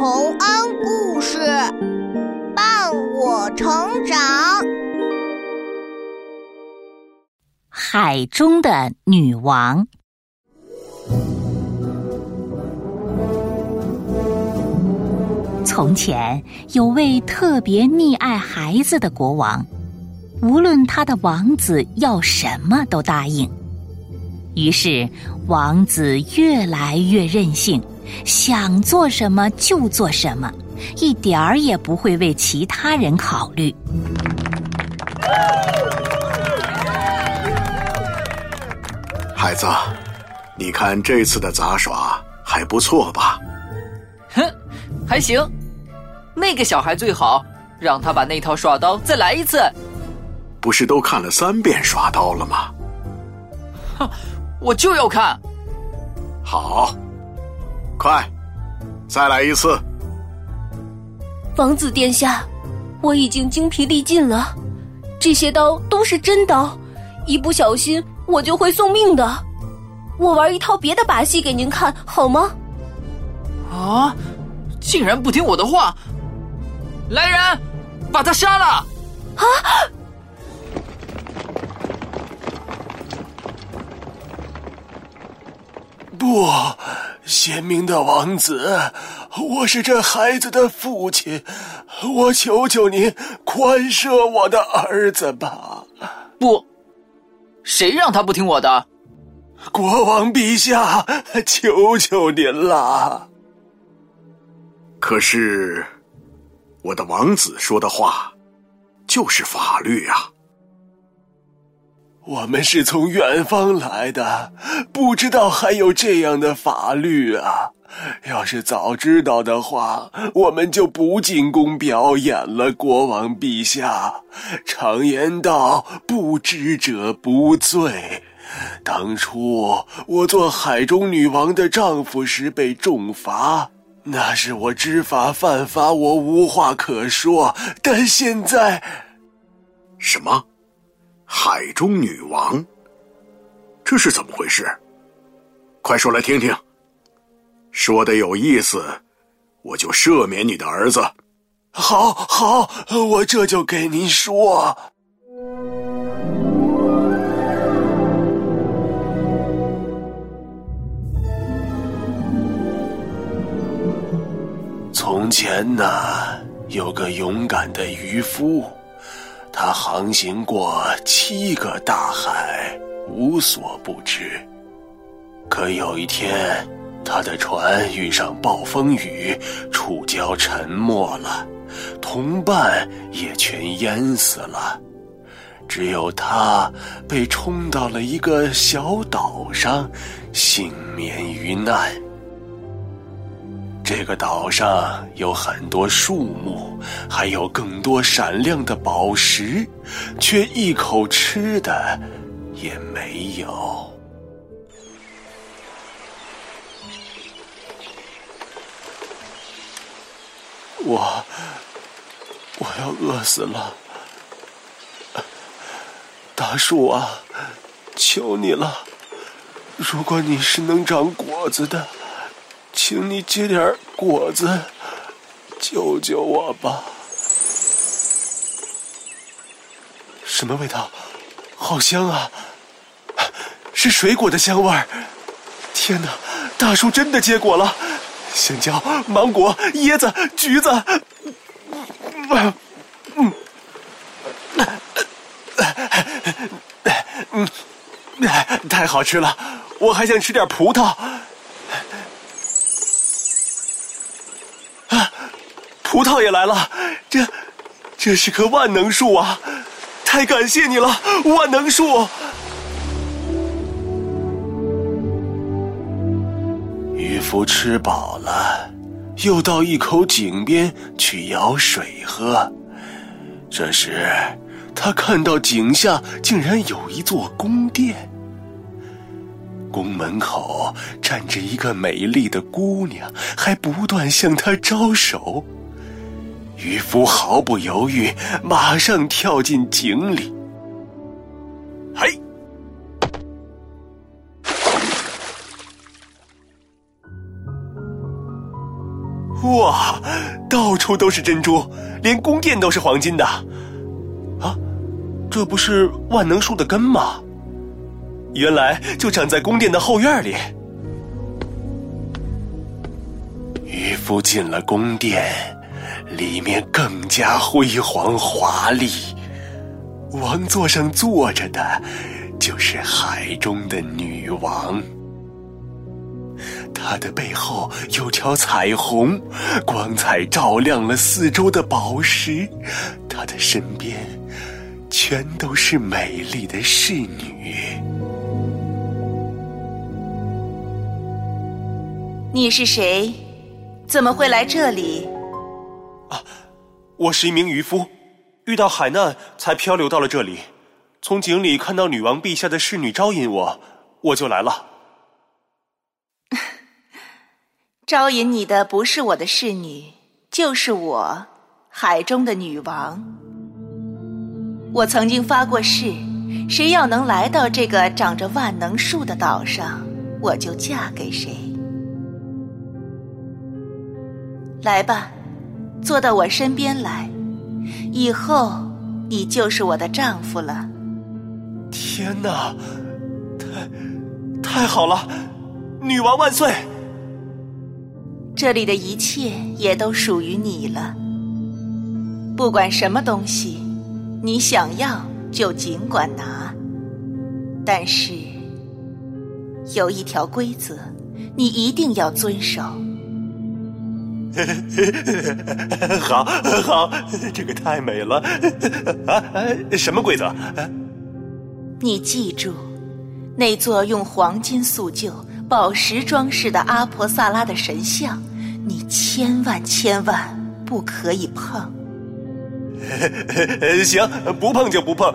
洪恩故事伴我成长。海中的女王。从前有位特别溺爱孩子的国王，无论他的王子要什么都答应。于是，王子越来越任性，想做什么就做什么，一点儿也不会为其他人考虑。孩子，你看这次的杂耍还不错吧？哼，还行。那个小孩最好，让他把那套耍刀再来一次。不是都看了三遍耍刀了吗？哼，我就要看。好，快，再来一次。王子殿下，我已经精疲力尽了，这些刀都是真刀，一不小心我就会送命的。我玩一套别的把戏给您看好吗？啊！竟然不听我的话！来人，把他杀了！啊！不，贤明的王子，我是这孩子的父亲，我求求您宽赦我的儿子吧！不，谁让他不听我的？国王陛下，求求您了！可是。我的王子说的话，就是法律啊！我们是从远方来的，不知道还有这样的法律啊！要是早知道的话，我们就不进宫表演了。国王陛下，常言道，不知者不罪。当初我做海中女王的丈夫时被重罚。那是我知法犯法，我无话可说。但现在，什么？海中女王？这是怎么回事？快说来听听。说的有意思，我就赦免你的儿子。好，好，我这就给您说。从前呢，有个勇敢的渔夫，他航行过七个大海，无所不知。可有一天，他的船遇上暴风雨，触礁沉没了，同伴也全淹死了，只有他被冲到了一个小岛上，幸免于难。这个岛上有很多树木，还有更多闪亮的宝石，却一口吃的也没有。我我要饿死了！大树啊，求你了，如果你是能长果子的。请你结点果子，救救我吧！什么味道？好香啊！是水果的香味儿。天哪，大树真的结果了！香蕉、芒果、椰子、橘子，嗯，嗯，太好吃了！我还想吃点葡萄。葡萄也来了，这，这是棵万能树啊！太感谢你了，万能树。渔夫吃饱了，又到一口井边去舀水喝。这时，他看到井下竟然有一座宫殿，宫门口站着一个美丽的姑娘，还不断向他招手。渔夫毫不犹豫，马上跳进井里。嘿！哇，到处都是珍珠，连宫殿都是黄金的。啊，这不是万能树的根吗？原来就长在宫殿的后院里。渔夫进了宫殿，里面更加辉煌华丽。王座上坐着的，就是海中的女王。她的背后有条彩虹，光彩照亮了四周的宝石。她的身边，全都是美丽的侍女。你是谁？怎么会来这里？我是一名渔夫，遇到海难才漂流到了这里。从井里看到女王陛下的侍女招引我，我就来了。招引你的不是我的侍女，就是我，海中的女王。我曾经发过誓，谁要能来到这个长着万能树的岛上，我就嫁给谁。来吧，坐到我身边来，以后你就是我的丈夫了。天哪，太太好了！女王万岁！这里的一切也都属于你了。不管什么东西，你想要就尽管拿。但是有一条规则，你一定要遵守。好好，这个太美了啊！什么规则？你记住，那座用黄金塑就、宝石装饰的阿婆萨拉的神像，你千万千万不可以碰。行，不碰就不碰。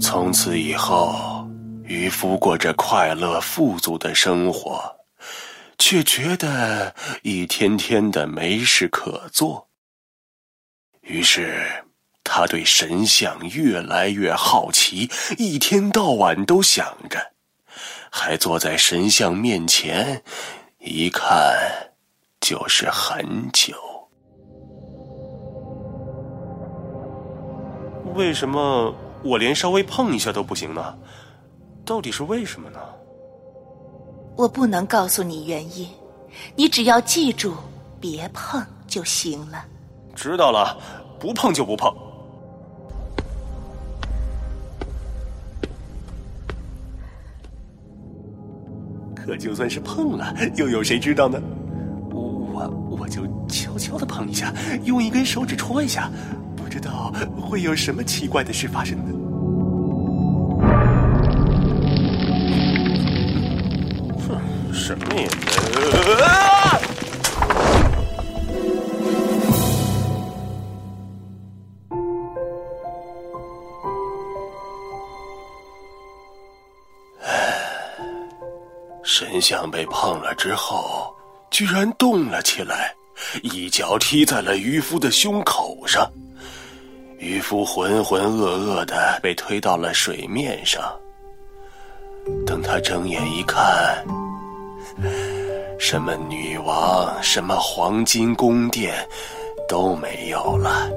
从此以后。渔夫过着快乐富足的生活，却觉得一天天的没事可做。于是，他对神像越来越好奇，一天到晚都想着，还坐在神像面前，一看就是很久。为什么我连稍微碰一下都不行呢？到底是为什么呢？我不能告诉你原因，你只要记住别碰就行了。知道了，不碰就不碰。可就算是碰了，又有谁知道呢？我我就悄悄的碰一下，用一根手指戳一下，不知道会有什么奇怪的事发生呢。什么也没。神像被碰了之后，居然动了起来，一脚踢在了渔夫的胸口上，渔夫浑浑噩噩的被推到了水面上。等他睁眼一看。什么女王，什么黄金宫殿，都没有了。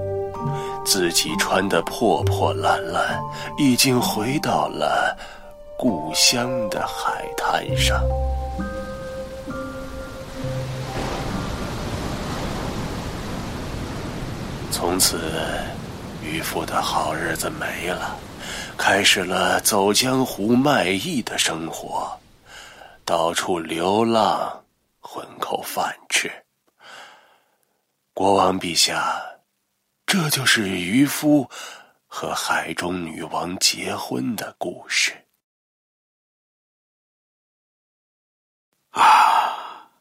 自己穿的破破烂烂，已经回到了故乡的海滩上。从此，渔夫的好日子没了，开始了走江湖卖艺的生活。到处流浪，混口饭吃。国王陛下，这就是渔夫和海中女王结婚的故事。啊，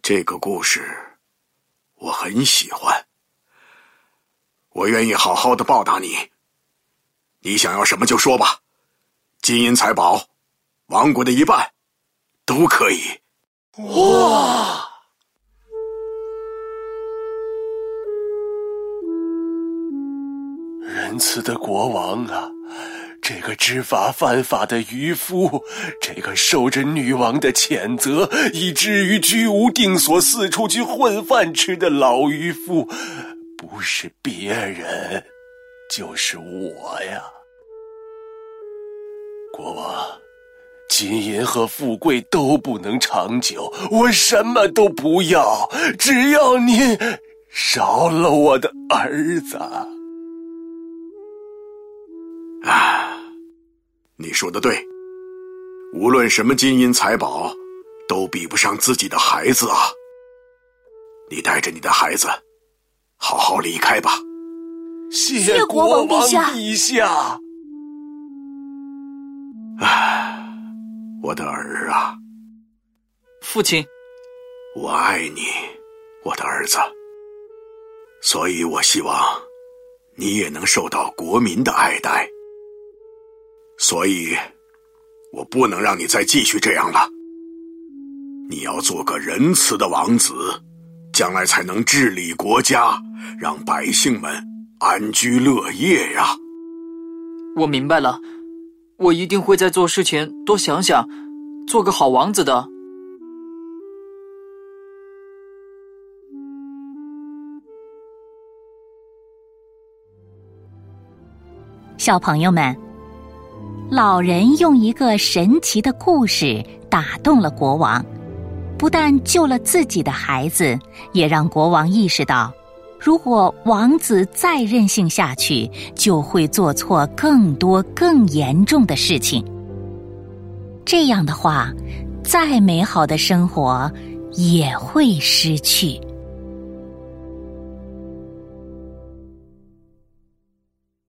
这个故事我很喜欢，我愿意好好的报答你。你想要什么就说吧，金银财宝，王国的一半。都可以。哇！仁慈的国王啊，这个知法犯法的渔夫，这个受着女王的谴责，以至于居无定所、四处去混饭吃的老渔夫，不是别人，就是我呀，国王。金银和富贵都不能长久，我什么都不要，只要您饶了我的儿子。啊，你说的对，无论什么金银财宝，都比不上自己的孩子啊！你带着你的孩子，好好离开吧。谢国王陛下。啊，我的儿啊，父亲，我爱你，我的儿子，所以我希望你也能受到国民的爱戴。所以，我不能让你再继续这样了。你要做个仁慈的王子，将来才能治理国家，让百姓们安居乐业呀。我明白了，我一定会在做事前多想想，做个好王子的。小朋友们。老人用一个神奇的故事打动了国王，不但救了自己的孩子，也让国王意识到，如果王子再任性下去，就会做错更多更严重的事情。这样的话，再美好的生活也会失去。